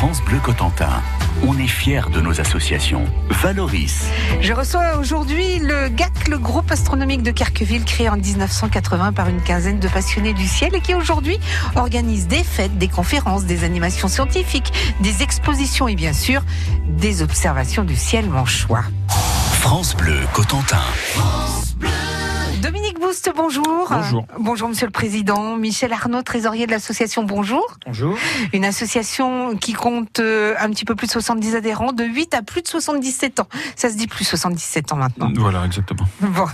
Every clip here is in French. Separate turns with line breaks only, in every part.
France Bleu Cotentin. On est fiers de nos associations. Valoris.
Je reçois aujourd'hui le GAC, le groupe astronomique de Carqueville, créé en 1980 par une quinzaine de passionnés du ciel et qui aujourd'hui organise des fêtes, des conférences, des animations scientifiques, des expositions et bien sûr des observations du ciel manchois.
France Bleu Cotentin.
Bonjour.
Bonjour.
Bonjour, monsieur le président. Michel Arnaud, trésorier de l'association Bonjour.
Bonjour.
Une association qui compte euh, un petit peu plus de 70 adhérents, de 8 à plus de 77 ans. Ça se dit plus 77 ans maintenant.
Voilà, exactement.
Bon.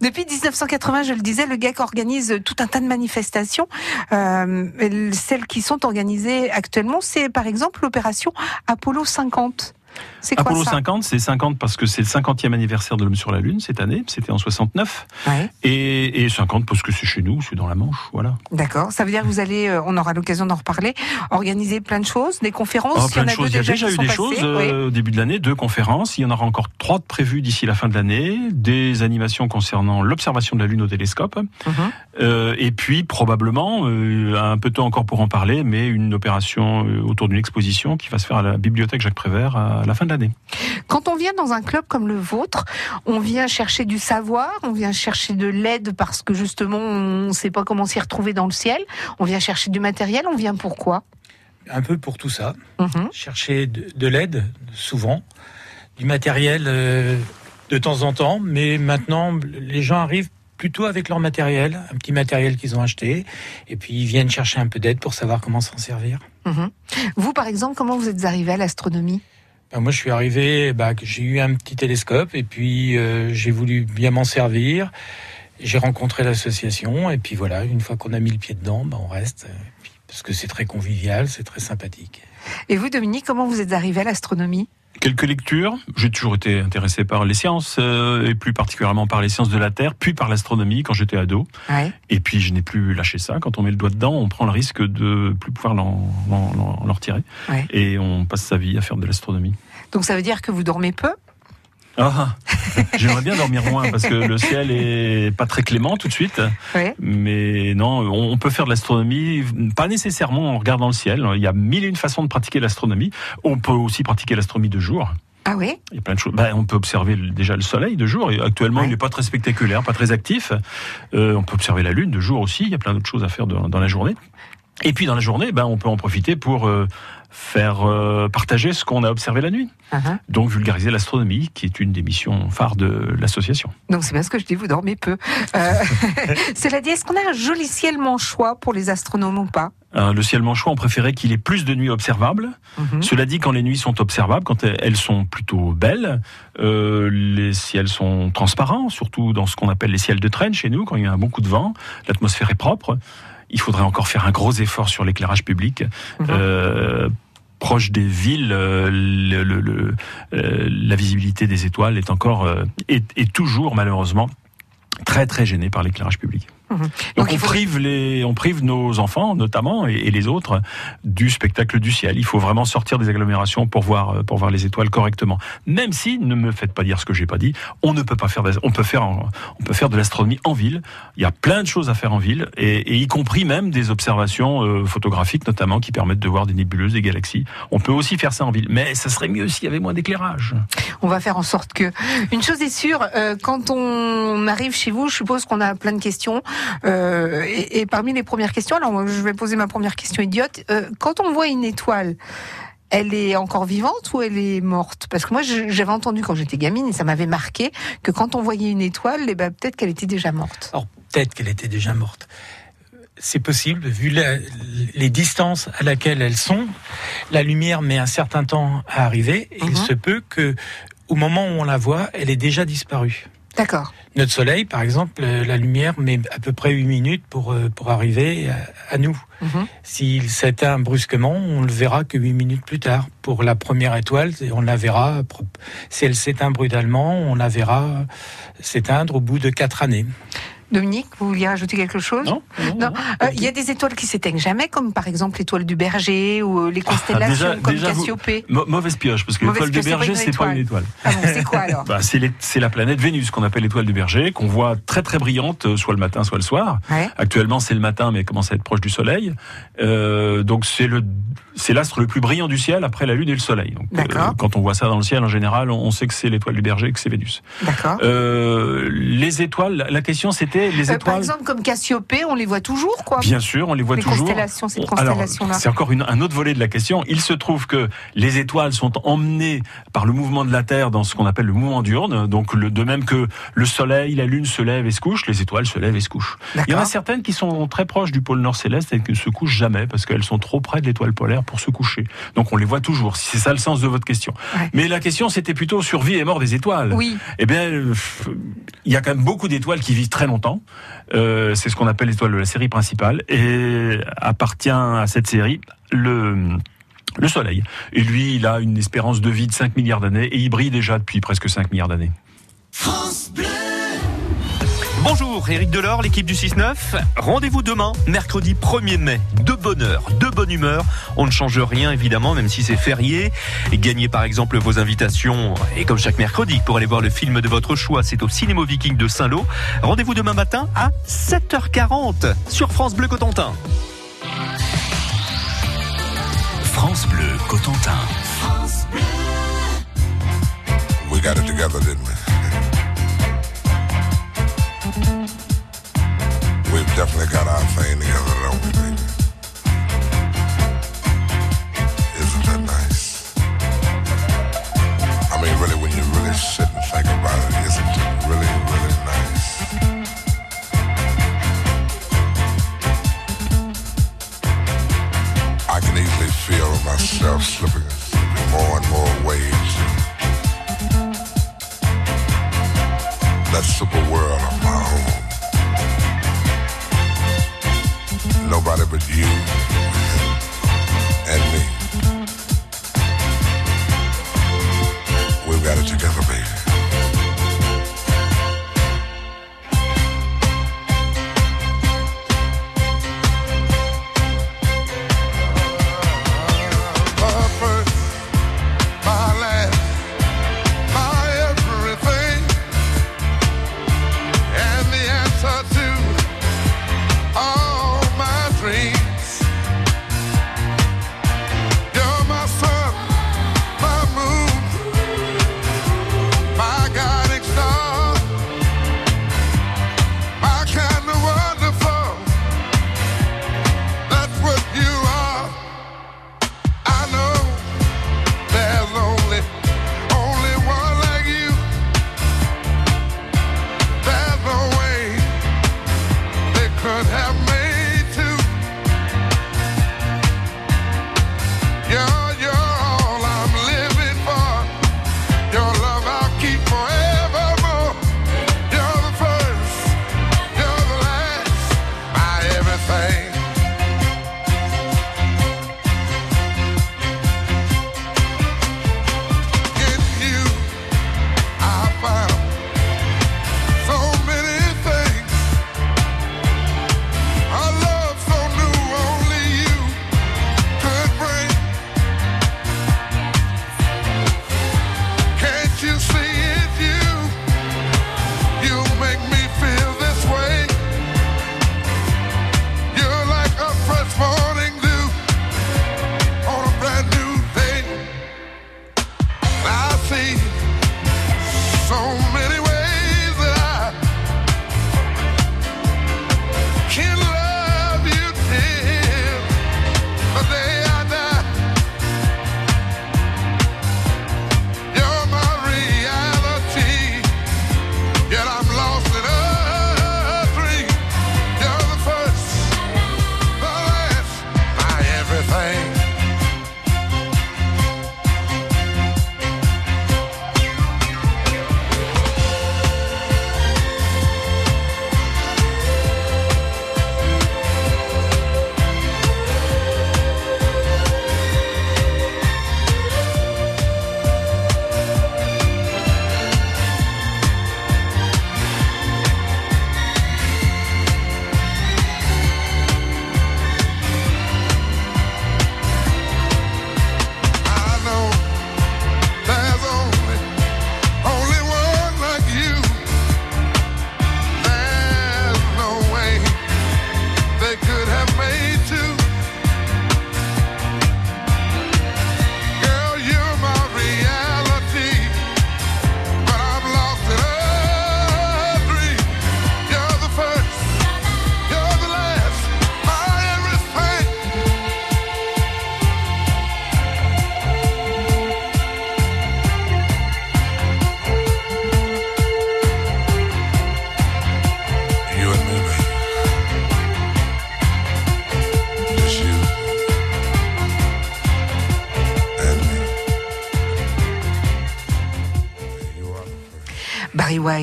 Depuis 1980, je le disais, le GAC organise tout un tas de manifestations. Euh, celles qui sont organisées actuellement, c'est par exemple l'opération Apollo 50. C'est quoi
Apollo
ça
50, c'est 50 parce que c'est le 50e anniversaire de l'homme sur la Lune cette année. C'était en 69.
Ouais.
Et, et 50 parce que c'est chez nous, c'est dans la Manche. Voilà.
D'accord. Ça veut dire que vous allez, euh, on aura l'occasion d'en reparler, organiser plein de choses, des conférences.
Oh,
Il y en
plein de
a deux
choses. Il y a déjà eu des
passées,
choses
oui.
euh, au début de l'année, deux conférences. Il y en aura encore trois de prévues d'ici la fin de l'année. Des animations concernant l'observation de la Lune au télescope.
Mhm.
Euh, et puis probablement, euh, un peu tôt encore pour en parler, mais une opération autour d'une exposition qui va se faire à la bibliothèque Jacques Prévert à la fin de l'année.
Quand on vient dans un club comme le vôtre, on vient chercher du savoir, on vient chercher de l'aide parce que justement on ne sait pas comment s'y retrouver dans le ciel, on vient chercher du matériel, on vient pourquoi
un peu pour tout ça.
Mhm.
Chercher de, de l'aide, souvent, du matériel euh, de temps en temps, mais maintenant, les gens arrivent plutôt avec leur matériel, un petit matériel qu'ils ont acheté, et puis ils viennent chercher un peu d'aide pour savoir comment s'en servir.
Mhm. Vous, par exemple, comment vous êtes arrivé à l'astronomie?
Ben, moi, je suis arrivé, bah, j'ai eu un petit télescope, et puis euh, j'ai voulu bien m'en servir. J'ai rencontré l'association, et puis voilà, une fois qu'on a mis le pied dedans, ben, on reste, puis- parce que c'est très convivial, c'est très sympathique.
Et vous, Dominique, comment vous êtes arrivé à l'astronomie?
Quelques lectures. J'ai toujours été intéressé par les sciences, euh, et plus particulièrement par les sciences de la Terre, puis par l'astronomie quand j'étais ado.
ouais.
Et puis je n'ai plus lâché ça. Quand on met le doigt dedans, on prend le risque de plus pouvoir l'en, retirer.
Ouais.
Et on passe sa vie à faire de l'astronomie.
Donc ça veut dire que vous dormez peu?
Ah, j'aimerais bien dormir moins parce que le ciel est pas très clément tout de suite. Mais non, on peut faire de l'astronomie, pas nécessairement en regardant le ciel. Il y a mille et une façons de pratiquer l'astronomie. On peut aussi pratiquer l'astronomie de jour.
Ah oui?
Il y a plein de choses. Ben, on peut observer déjà le soleil de jour. Et actuellement,
Ouais.
il n'est pas très spectaculaire, pas très actif. Euh, on peut observer la lune de jour aussi. Il y a plein d'autres choses à faire dans, dans la journée. Et puis dans la journée, ben, on peut en profiter pour euh, faire euh, partager ce qu'on a observé la nuit.
Uh-huh.
Donc vulgariser l'astronomie, qui est une des missions phares de l'association.
Donc c'est bien ce que je dis, vous dormez peu. Euh, cela dit, est-ce qu'on a un joli ciel manchois pour les astronomes ou pas?
Euh, le ciel manchois, on préférait qu'il ait plus de nuits observables.
Mhm.
Cela dit, quand les nuits sont observables, quand elles sont plutôt belles, euh, les ciels sont transparents, surtout dans ce qu'on appelle les ciels de traîne chez nous, quand il y a un bon coup de vent, l'atmosphère est propre. Il faudrait encore faire un gros effort sur l'éclairage public. Euh, proche des villes, euh, euh, la visibilité des étoiles est encore est toujours malheureusement très très gênée par l'éclairage public.
Mhm.
Donc,
Donc,
on
faut-
prive les, on prive nos enfants notamment et, et les autres du spectacle du ciel. Il faut vraiment sortir des agglomérations pour voir euh, pour voir les étoiles correctement. Même si ne me faites pas dire ce que j'ai pas dit, on ne peut pas faire, on peut faire, on peut faire de l'astronomie en ville. Il y a plein de choses à faire en ville et, et y compris même des observations euh, photographiques notamment qui permettent de voir des nébuleuses, des galaxies. On peut aussi faire ça en ville, mais ça serait mieux s'il y avait moins d'éclairage.
On va faire en sorte que. Une chose est sûre, euh, quand on arrive chez vous, je suppose qu'on a plein de questions. Euh, et, et parmi les premières questions, alors je vais poser ma première question idiote. Euh, quand on voit une étoile, elle est encore vivante ou elle est morte? Parce que moi, j'avais entendu quand j'étais gamine et ça m'avait marqué que quand on voyait une étoile, eh ben, peut-être qu'elle était déjà morte.
Alors peut-être qu'elle était déjà morte. C'est possible, vu la- les distances à laquelle elles sont, la lumière met un certain temps à arriver, et il
Mhm.
se peut que, au moment où on la voit, elle est déjà disparue.
D'accord.
Notre Soleil, par exemple, euh, la lumière met à peu près 8 minutes pour, euh, pour arriver à, à nous.
Mhm.
S'il s'éteint brusquement, on le verra que 8 minutes plus tard. Pour la première étoile, on la verra, si elle s'éteint brutalement, on la verra s'éteindre au bout de 4 années.
Dominique, vous vouliez rajouter quelque chose
Non, non,
Non,
non.
euh, il y a des étoiles qui s'éteignent jamais, comme par exemple l'étoile du berger ou euh, les constellations
Ah, déjà-
comme
déjà,
Cassiopée.
Mau- Mauvaise pioche, parce que l'étoile du berger, c'est pas une étoile.
Ah bon, c'est quoi alors
Bah, c'est la planète Vénus qu'on appelle l'étoile du berger, qu'on voit très très brillante, euh, soit le matin, soit le soir.
Ouais.
Actuellement, c'est le matin, mais elle commence à être proche du Soleil. Euh, donc c'est le c'est l'astre le plus brillant du ciel après la Lune et le Soleil. Donc, euh, quand on voit ça dans le ciel, en général, on on sait que c'est l'étoile du berger, que c'est Vénus.
D'accord.
Les étoiles, la question c'était les
Euh,
étoiles.
par exemple, comme Cassiopée, on les voit toujours, quoi.
Bien sûr, on les voit
les
toujours.
constellations, cette
alors,
constellation-là.
C'est encore une- un autre volet de la question. Il se trouve que les étoiles sont emmenées par le mouvement de la Terre dans ce qu'on appelle le mouvement diurne. Donc, le, de même que le Soleil, la Lune se lève et se couche, les étoiles se lèvent et se couchent. Il y en a certaines qui sont très proches du pôle Nord céleste et qui ne se couchent jamais parce qu'elles sont trop près de l'étoile polaire pour se coucher. Donc, on les voit toujours. Si c'est ça le sens de votre question.
Ouais.
Mais la question, c'était plutôt sur vie et mort des étoiles.
Oui.
Eh bien, il y a quand même beaucoup d'étoiles qui vivent très longtemps. Euh, c'est ce qu'on appelle l'étoile de la série principale. Et appartient à cette série le, le Soleil. Et lui, il a une espérance de vie de 5 milliards d'années et il brille déjà depuis presque 5 milliards d'années.
Bonjour, Éric Delors, l'équipe du 6-9. Rendez-vous demain, mercredi 1er mai. De bonne heure, de bonne humeur. On ne change rien, évidemment, même si c'est férié. Gagnez par exemple vos invitations. Et comme chaque mercredi, pour aller voir le film de votre choix, c'est au Cinéma Viking de Saint-Lô. Rendez-vous demain matin à 7h40 sur France Bleu Cotentin.
France Bleu Cotentin.
We got it together, didn't we? We've definitely got our thing together, don't we, baby? Isn't that nice? I mean, really, when you really sit and think about it, isn't it really, really nice? I can easily feel myself slipping, more and more waves that super world with you.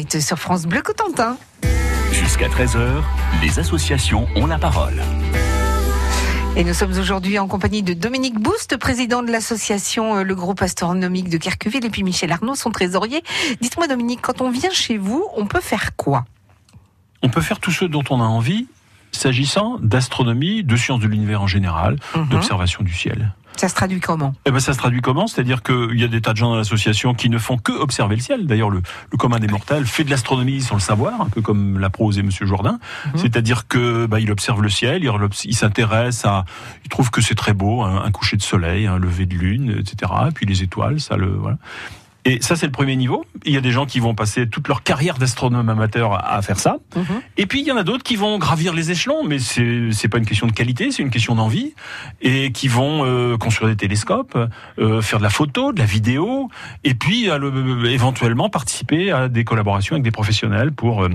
Sur France Bleu Cotentin.
Jusqu'à 13h, les associations ont la parole.
Et nous sommes aujourd'hui en compagnie de Dominique Boost, président de l'association euh, Le Groupe Astronomique de Kerqueville, et puis Michel Arnaud, son trésorier. Dites-moi Dominique, quand on vient chez vous, on peut faire quoi?
On peut faire tout ce dont on a envie, s'agissant d'astronomie, de sciences de l'univers en général,
Mhm.
d'observation du ciel.
Ça se traduit comment?
Eh ben, ça se traduit comment? C'est-à-dire qu'il y a des tas de gens dans l'association qui ne font que observer le ciel. D'ailleurs, le, le commun des mortels fait de l'astronomie sans le savoir, un peu comme l'a prosé Monsieur Jourdain.
Mhm.
C'est-à-dire que bah, il observe le ciel, il, s'intéresse à, il trouve que c'est très beau, un, un coucher de soleil, un lever de lune, etc. Et puis les étoiles, ça le voilà. Et ça, c'est le premier niveau. Il y a des gens qui vont passer toute leur carrière d'astronome amateur à, faire ça.
Mhm.
Et puis il y en a d'autres qui vont gravir les échelons, mais c'est c'est pas une question de qualité, c'est une question d'envie, et qui vont euh, construire des télescopes, euh, faire de la photo, de la vidéo, et puis à le- éventuellement participer à des collaborations avec des professionnels pour euh,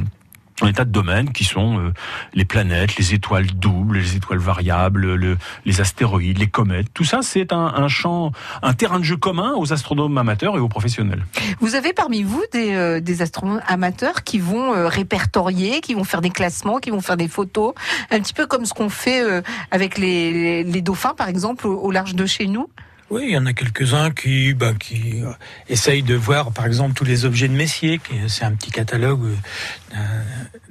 un tas de domaines qui sont euh, les planètes, les étoiles doubles, les étoiles variables, le- les astéroïdes, les comètes. Tout ça, c'est un, un champ, un terrain de jeu commun aux astronomes amateurs et aux professionnels.
Vous avez parmi vous des, euh, des astronomes amateurs qui vont euh, répertorier, qui vont faire des classements, qui vont faire des photos, un petit peu comme ce qu'on fait euh, avec les, les- les dauphins, par exemple, au large de chez nous?
Oui, il y en a quelques-uns qui, qui euh, essayent de voir, par exemple, tous les objets de Messier. qui- C'est un petit catalogue euh,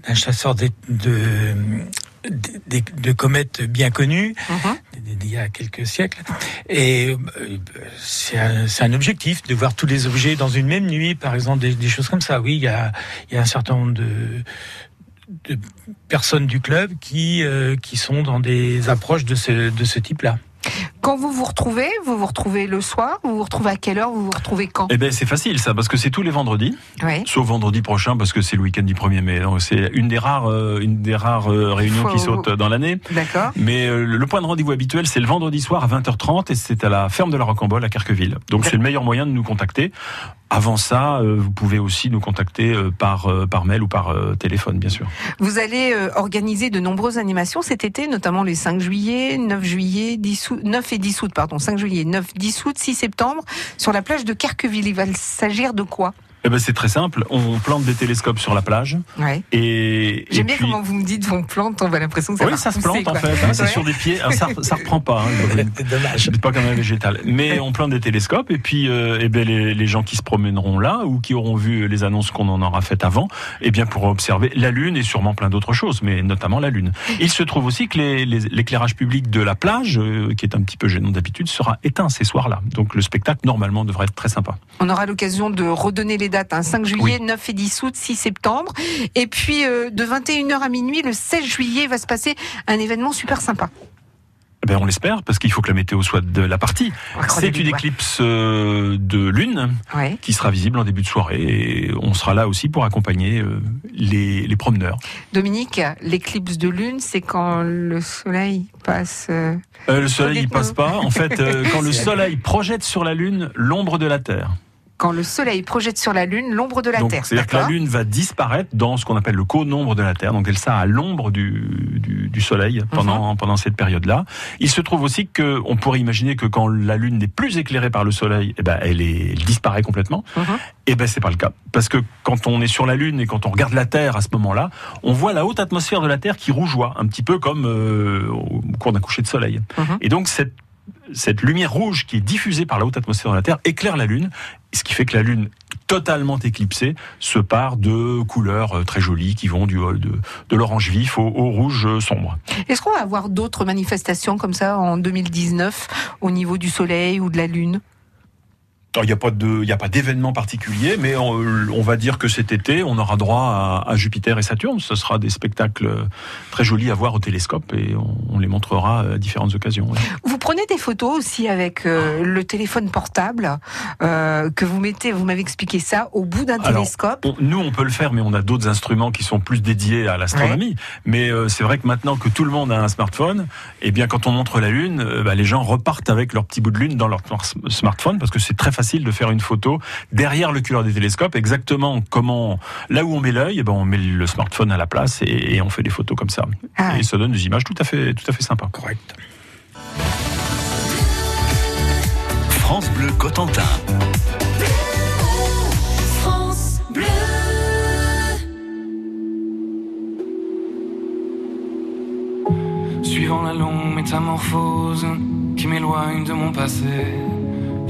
d'un- chasseur de, de, de- de comètes bien connu, d'il y a quelques siècles. Et euh, c'est un, objectif de voir tous les objets dans une même nuit, par exemple, des, des choses comme ça. Oui, il y a, il y a un certain nombre de de personnes du club qui euh, qui sont dans des approches de ce de ce type-là.
Quand vous vous retrouvez, vous vous retrouvez le soir, vous vous retrouvez à quelle heure, vous vous retrouvez quand?
Eh ben c'est facile ça, parce que c'est tous les vendredis.
Oui.
Sauf vendredi prochain parce que c'est le week-end du 1er mai. C'est une des rares, euh, une des rares euh, réunions
Faut-
qui sautent dans l'année.
D'accord.
Mais euh, le point de rendez-vous habituel, c'est le vendredi soir à 20h30 et c'est à la ferme de la Rocambole à Carqueville. Donc c'est le meilleur moyen de nous contacter. Avant ça, euh, vous pouvez aussi nous contacter euh, par euh, par mail ou par téléphone, bien sûr.
Vous allez organiser de nombreuses animations cet été, notamment les 5 juillet, 9 juillet, 10 août, 9 et 10 août, pardon, 5 juillet, 9, 10 août, 6 septembre, sur la plage de Carqueville. Il va s'agir de quoi?
Eh ben c'est très simple. On plante des télescopes sur la plage
Ouais.
et
J'aime bien
puis-
comment vous me dites on plante, on a l'impression que ça
oui,
va
ça se plante en fait. hein, c'est sur des pieds. Ça, ça reprend pas. hein.
C'est dommage.
C'est pas comme un végétal. Mais on plante des télescopes et puis euh, eh ben, les, les gens qui se promèneront là ou qui auront vu les annonces qu'on en aura faites avant, eh bien pourront observer la Lune et sûrement plein d'autres choses, mais notamment la Lune. Il se trouve aussi que les- les- l'éclairage public de la plage, euh, qui est un petit peu gênant d'habitude, sera éteint ces soirs-là. Donc le spectacle normalement devrait être très sympa.
On aura l'occasion de redonner les dates, hein, 5 juillet, 9 et 10 août, 6 septembre. Et puis euh, de 21h à minuit, le 16 juillet, va se passer un événement super sympa.
Eh Ben, on l'espère parce qu'il faut que la météo soit de la partie. C'est une éclipse euh, de lune
Ouais.
qui sera visible en début de soirée et on sera là aussi pour accompagner euh, les, les promeneurs.
Dominique, l'éclipse de lune, c'est quand le soleil passe. euh,
le soleil, il
Dites-nous.
passe pas. En fait, quand le soleil projette sur la Lune l'ombre de la Terre.
Quand le soleil projette sur la lune l'ombre de la
Donc,
Terre.
c'est-à-dire que la Lune va disparaître dans ce qu'on appelle le co-nombre de la Terre. Donc, elle sera à l'ombre du, du, du Soleil pendant, pendant cette période-là. Il se trouve aussi que on pourrait imaginer que quand la Lune n'est plus éclairée par le Soleil, eh ben, elle, est, elle disparaît complètement.
Mhm.
Eh ben, c'est pas le cas. Parce que quand on est sur la Lune et quand on regarde la Terre à ce moment-là, on voit la haute atmosphère de la Terre qui rougeoie, un petit peu comme euh, au cours d'un coucher de soleil.
Mhm.
Et donc, cette, cette lumière rouge qui est diffusée par la haute atmosphère de la Terre éclaire la Lune, ce qui fait que la Lune totalement éclipsée se part de couleurs euh, très jolies qui vont du, euh, de, de l'orange vif au, au rouge euh, sombre.
Est-ce qu'on va avoir d'autres manifestations comme ça en 2019 au niveau du soleil ou de la lune?
Il n'y a pas de, il a pas d'événement particulier, mais on, on va dire que cet été, on aura droit à, à Jupiter et Saturne. Ce sera des spectacles très jolis à voir au télescope et on, on les montrera à différentes occasions.
Vous prenez des photos aussi avec euh, le téléphone portable euh, que vous mettez, vous m'avez expliqué ça, au bout d'un télescope?
On- nous, on peut le faire, mais on a d'autres instruments qui sont plus dédiés à l'astronomie. Mais euh, c'est vrai que maintenant que tout le monde a un smartphone, eh bien, quand on montre la Lune, bah, les gens repartent avec leur petit bout de Lune dans leur smart- smartphone parce que c'est très facile facile de faire une photo derrière le curseur des télescopes, exactement comment là où on met l'œil, eh ben on met le smartphone à la place et, on fait des photos comme ça.
Ah.
Et ça donne des images tout à fait, tout à fait sympas.
Correct.
France Bleu Cotentin.
Suivant la longue métamorphose qui m'éloigne de mon passé,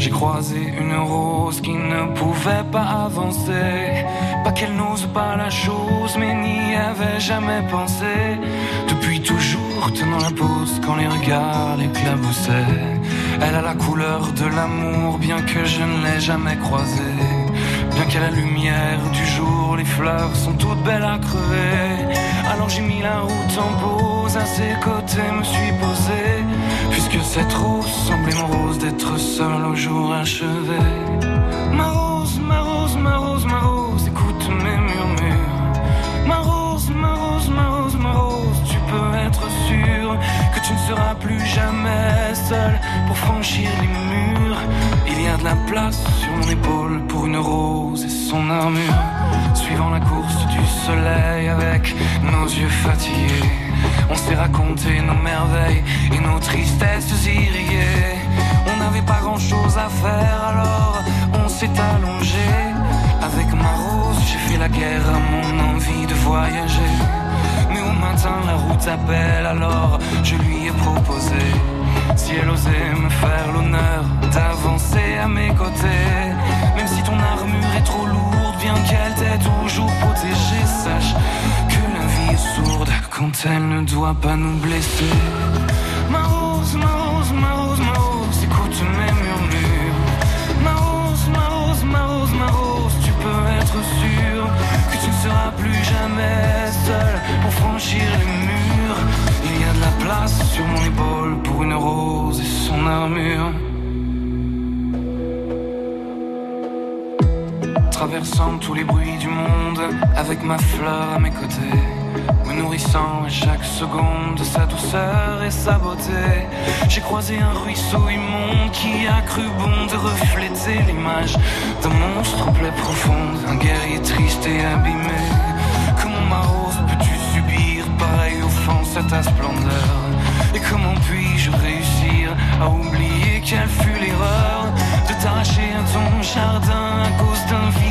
j'ai croisé une rose qui ne pouvait pas avancer. Pas qu'elle n'ose pas la chose, mais n'y avait jamais pensé. Depuis toujours, tenant la pose quand les regards l'éclaboussaient. Elle a la couleur de l'amour, bien que je ne l'ai jamais croisée. Bien qu'à la lumière du jour, les fleurs sont toutes belles à crever. Alors j'ai mis la route en pause, à ses côtés me suis posé. Puisque cette rose semblait morose d'être seule au jour achevé. Ma rose, ma rose, ma rose, ma rose, écoute mes murmures. Ma rose, ma rose, ma rose, ma rose, tu peux être sûr que tu ne seras plus jamais seul pour franchir les murs. Il y a de la place sur mon épaule pour une rose et son armure. Suivant la course du soleil avec nos yeux fatigués, on s'est raconté nos merveilles et nos tristesses irriguées. On n'avait pas grand chose à faire alors on s'est allongé. Avec ma rose, j'ai fait la guerre à mon envie de voyager. Mais au matin, la route appelle, alors je lui ai proposé. Si elle osait me faire l'honneur d'avancer à mes côtés, même si ton armure est trop lourde, bien qu'elle t'ait toujours protégée, sache que la vie est sourde quand elle ne doit pas nous blesser. Ma rose, ma rose, ma rose, ma rose, écoute mes murmures. Ma rose, ma rose, ma rose, ma rose, tu peux être sûr que tu ne seras plus jamais seul pour franchir les murs. Il y a de la place sur mon épaule pour une rose et son armure. Traversant tous les bruits du monde avec ma fleur à mes côtés, me nourrissant à chaque seconde de sa douceur et sa beauté. J'ai croisé un ruisseau immonde qui a cru bon de refléter l'image d'un monstre aux plaies profondes, un guerrier triste et abîmé. Comment ma rose peux-tu subir pareille offense à ta splendeur? Et comment puis-je réussir à oublier quelle fut l'erreur de t'arracher à ton jardin à cause d'un vide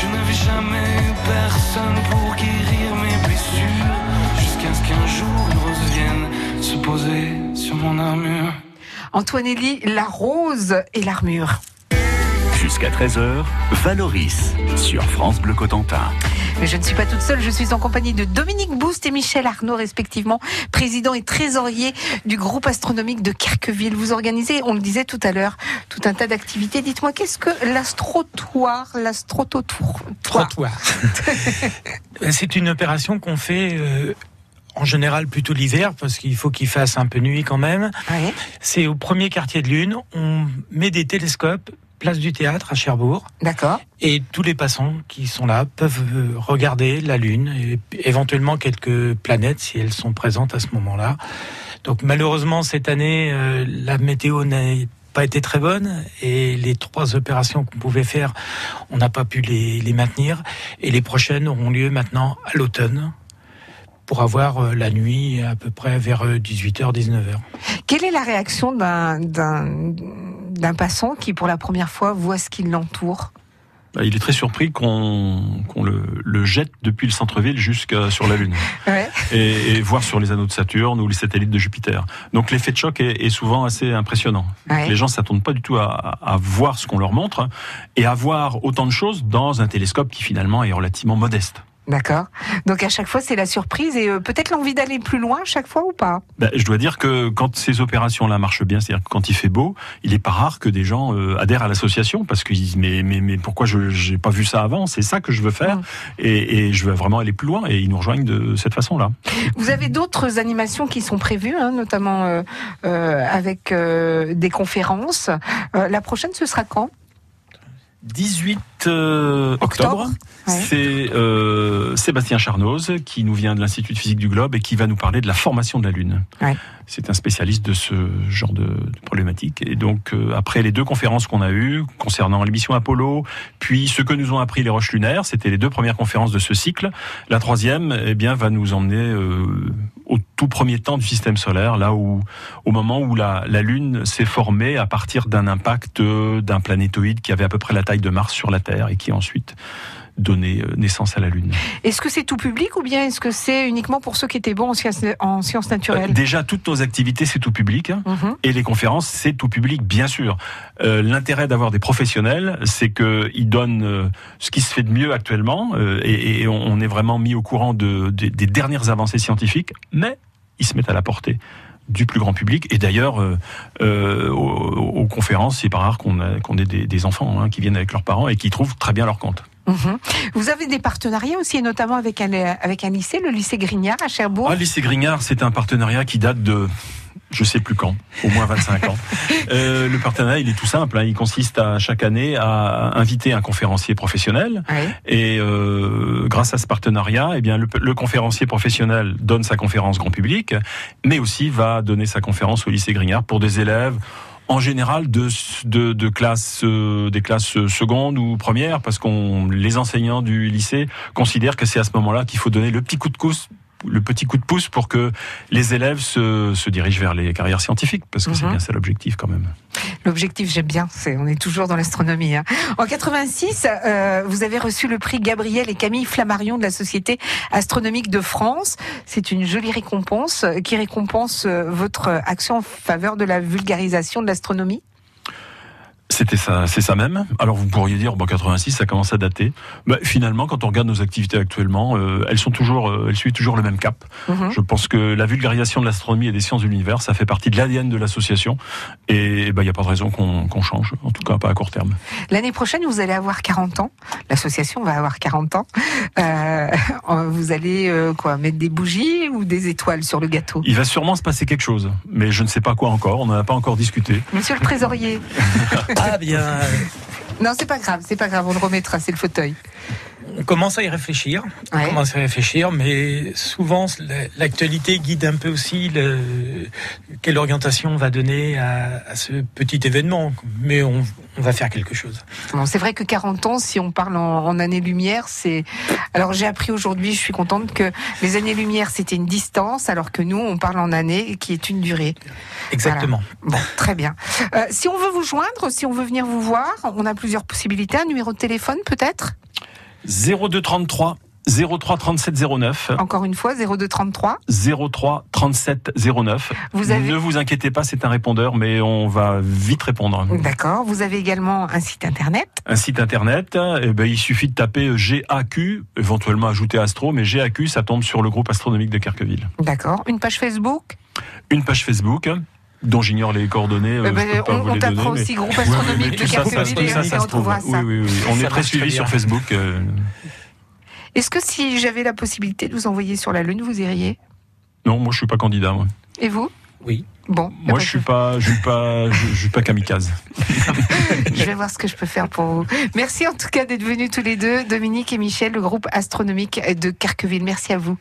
je n'avais jamais eu personne pour guérir mes blessures. Jusqu'à ce qu'un jour une rose vienne se poser sur mon armure.
Antoine Elie, la rose et l'armure.
Jusqu'à 13h, Valoris sur France Bleu Cotentin.
Mais je ne suis pas toute seule, je suis en compagnie de Dominique Boust et Michel Arnaud, respectivement, président et trésorier du groupe astronomique de Kerqueville. Vous organisez, on le disait tout à l'heure, tout un tas d'activités. Dites-moi, qu'est-ce que l'astrotoire, l'astrototour
Trottoir. C'est une opération qu'on fait euh, en général plutôt l'hiver parce qu'il faut qu'il fasse un peu nuit quand même. C'est au premier quartier de lune, on met des télescopes place du théâtre à Cherbourg
D'accord.
et tous les passants qui sont là peuvent euh, regarder la lune et éventuellement quelques planètes si elles sont présentes à ce moment-là. Donc malheureusement cette année euh, la météo n'a pas été très bonne et les trois opérations qu'on pouvait faire, on n'a pas pu les, les maintenir et les prochaines auront lieu maintenant à l'automne pour avoir euh, la nuit à peu près vers 18h, 19h.
Quelle est la réaction d'un, d'un, passant qui, pour la première fois, voit ce qui l'entoure
Bah, Il est très surpris qu'on le, le jette depuis le centre-ville jusqu'à sur la Lune
ouais.
et, et voir sur les anneaux de Saturne ou les satellites de Jupiter. Donc l'effet de choc est, est souvent assez impressionnant.
Ouais.
Les gens s'attendent pas du tout à, à voir ce qu'on leur montre et à voir autant de choses dans un télescope qui finalement est relativement modeste.
D'accord. Donc à chaque fois, c'est la surprise et euh, peut-être l'envie d'aller plus loin chaque fois ou pas?
Ben, je dois dire que quand ces opérations-là marchent bien, c'est-à-dire que quand il fait beau, il est pas rare que des gens euh, adhèrent à l'association parce qu'ils disent mais mais mais pourquoi je j'ai pas vu ça avant? C'est ça que je veux faire et, et je veux vraiment aller plus loin et ils nous rejoignent de cette façon-là.
Vous avez d'autres animations qui sont prévues, hein, notamment euh, euh, avec euh, des conférences. Euh, la prochaine, ce sera quand?
18
euh, octobre.
Octobre, ouais.
C'est euh, Sébastien Charnoz qui nous vient de l'Institut de physique du globe et qui va nous parler de la formation de la Lune.
Ouais.
C'est un spécialiste de ce genre de, de problématique. Et donc, euh, après les deux conférences qu'on a eues concernant l'émission Apollo, puis ce que nous ont appris les roches lunaires, c'était les deux premières conférences de ce cycle. La troisième, eh bien, va nous emmener euh, au tout premier temps du système solaire, là où, au moment où la, la Lune s'est formée à partir d'un impact euh, d'un planétoïde qui avait à peu près la taille de Mars sur la Terre et qui ensuite donné euh, naissance à la Lune.
Est-ce que c'est tout public ou bien est-ce que c'est uniquement pour ceux qui étaient bons en sciences, en sciences
Euh,
naturelles
Déjà, toutes nos activités, c'est tout public. hein.
Mhm.
Et les conférences, c'est tout public, bien sûr. Euh, L'intérêt d'avoir des professionnels, c'est qu'ils donnent euh, ce qui se fait de mieux actuellement, euh, et, et on, on est vraiment mis au courant de, des- des dernières avancées scientifiques, mais ils se mettent à la portée du plus grand public. Et d'ailleurs, euh, euh, aux, aux conférences, c'est pas rare qu'on ait des, des enfants hein, qui viennent avec leurs parents et qui trouvent très bien leur compte.
Mhm. Vous avez des partenariats aussi, et notamment avec un, avec un lycée, le lycée Grignard à Cherbourg?
Ah, lycée Grignard, c'est un partenariat qui date de je sais plus quand, au moins 25 ans. Euh, le partenariat, il est tout simple. hein. Il consiste à chaque année à inviter un conférencier professionnel.
Ouais.
Et euh, grâce à ce partenariat, eh bien, le, le conférencier professionnel donne sa conférence grand public, mais aussi va donner sa conférence au lycée Grignard pour des élèves en général de, de, de classes, euh, des classes secondes ou premières, parce qu'on les enseignants du lycée considèrent que c'est à ce moment-là qu'il faut donner le petit coup de pouce le petit coup de pouce pour que les élèves se, se dirigent vers les carrières scientifiques, parce que c'est
Mhm.
bien ça l'objectif quand même.
L'objectif, j'aime bien, c'est on est toujours dans l'astronomie. hein. En 86, euh, vous avez reçu le prix Gabriel et Camille Flammarion de la Société astronomique de France. C'est une jolie récompense euh, qui récompense euh, votre action en faveur de la vulgarisation de l'astronomie.
C'était ça, c'est ça même. Alors vous pourriez dire, bon, 86, ça commence à dater. Bah, finalement, quand on regarde nos activités actuellement, euh, elles sont toujours, euh, elles suivent toujours le même cap.
Mhm.
Je pense que la vulgarisation de l'astronomie et des sciences de l'univers, ça fait partie de l'ADN de l'association. Et il n'y a pas de raison qu'on qu'on change, en tout cas pas à court terme.
L'année prochaine, vous allez avoir 40 ans. L'association va avoir 40 ans. Euh, vous allez euh, quoi mettre des bougies ou des étoiles sur le gâteau?
Il va sûrement se passer quelque chose, mais je ne sais pas quoi encore. On n'en a pas encore discuté.
Monsieur le trésorier.
Ah bien,
Non, c'est pas grave, c'est pas grave, on le remettra, c'est le fauteuil.
On commence à y réfléchir. On commence à y réfléchir, mais souvent la- l'actualité guide un peu aussi le, quelle orientation on va donner à, à ce petit événement. Mais on, on va faire quelque chose.
Bon, c'est vrai que 40 ans, si on parle en, en années-lumière, c'est. Alors j'ai appris aujourd'hui, je suis contente que les années-lumière c'était une distance, alors que nous on parle en années, qui est une durée.
Exactement.
Bon, très bien. Euh, si on veut vous joindre, si on veut venir vous voir, on a plusieurs possibilités. Un numéro de téléphone peut-être?
0233 03 37 09.
Encore une fois, 0233.
03 37 09.
Vous avez-
Ne vous inquiétez pas, c'est un répondeur, mais on va vite répondre.
D'accord. Vous avez également un site internet.
Un site internet, eh ben, il suffit de taper GAQ, éventuellement ajouter Astro, mais GAQ, ça tombe sur le groupe astronomique de Kerqueville.
D'accord. Une page Facebook?
Une page Facebook, dont j'ignore les coordonnées. euh,
Eh ben,
je peux pas
on tapera
donner, mais-
aussi groupe astronomique de
ça,
on
ça se trouve.
retrouvera ça.
Oui, oui, oui. On
Ça
est très suivi sur. Facebook. euh,
Est-ce que si j'avais la possibilité de vous envoyer sur la Lune, vous iriez?
Non, moi je suis pas candidat. Moi,
Et vous?
Oui.
Bon.
moi je suis pas, je suis pas, je, je suis pas kamikaze.
Je vais voir ce que je peux faire pour vous. Merci en tout cas d'être venus tous les deux, Dominique et Michel, le groupe astronomique de Carqueville. Merci à vous.